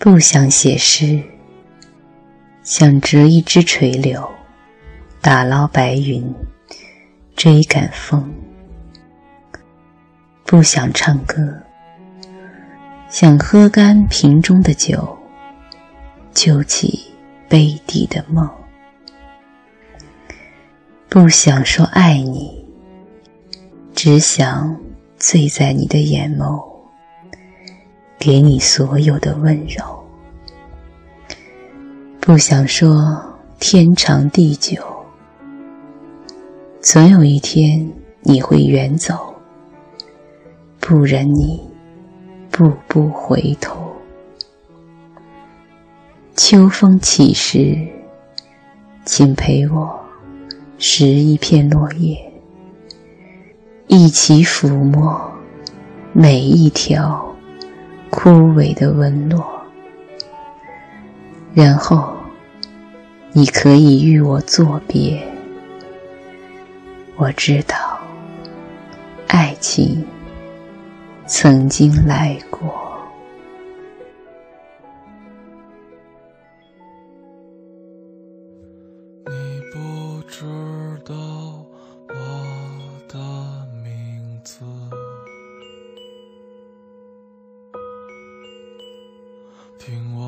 不想写诗，想折一枝垂柳，打捞白云，追赶风。不想唱歌，想喝干瓶中的酒，救起杯底的梦。不想说爱你，只想醉在你的眼眸，给你所有的温柔。不想说天长地久，总有一天你会远走。不忍你步步回头，秋风起时，请陪我拾一片落叶，一起抚摸每一条枯萎的纹络，然后你可以与我作别。我知道，爱情。曾经来过。你不知道我的名字，听我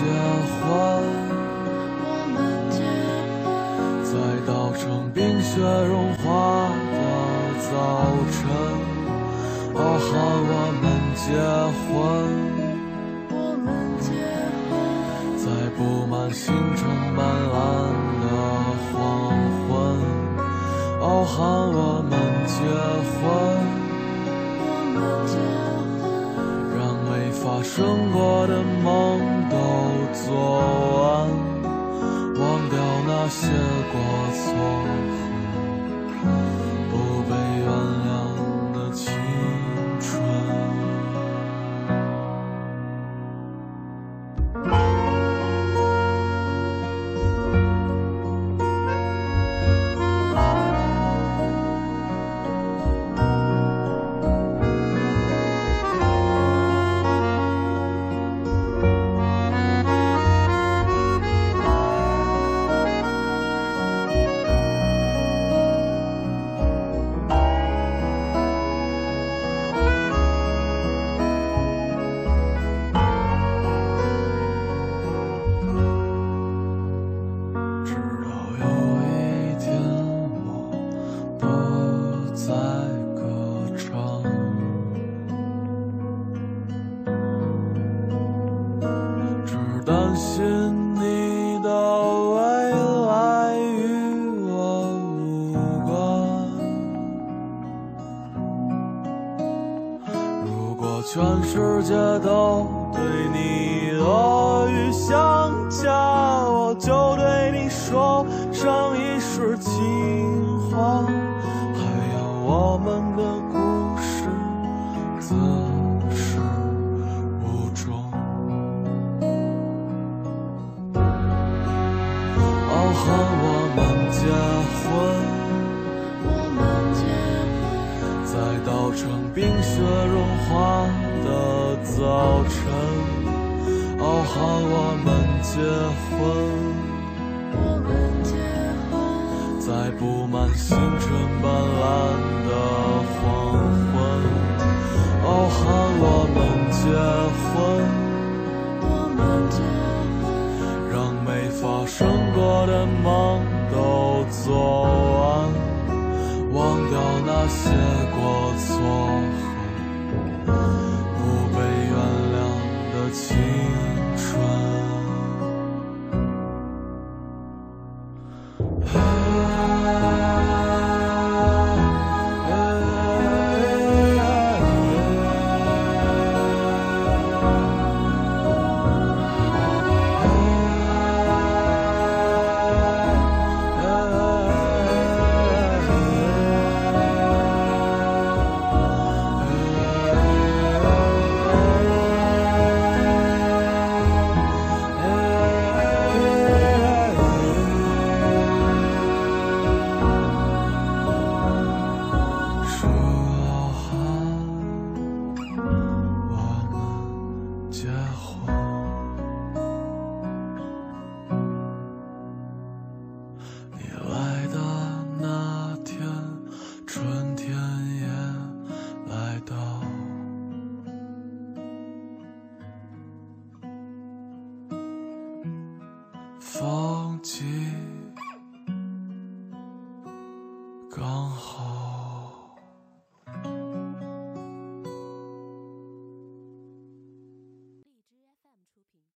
结婚，我们结婚，在稻城冰雪融化的早晨。哦，喊我们结婚，结婚在布满星辰斑斓的黄昏。哦，喊我们结婚。结婚，让未发生过的梦昨晚忘掉那些过错不被原谅。全世界都对你恶语相加，我就对你说上一世情话。还有我们的故事自始无终。哦，和我们结婚，到。构成冰雪融化的早晨，傲寒我们结婚。在布满星辰斑斓的黄昏，傲寒我们结婚，我们结婚让没发生过的梦都做，那些过错。忘记。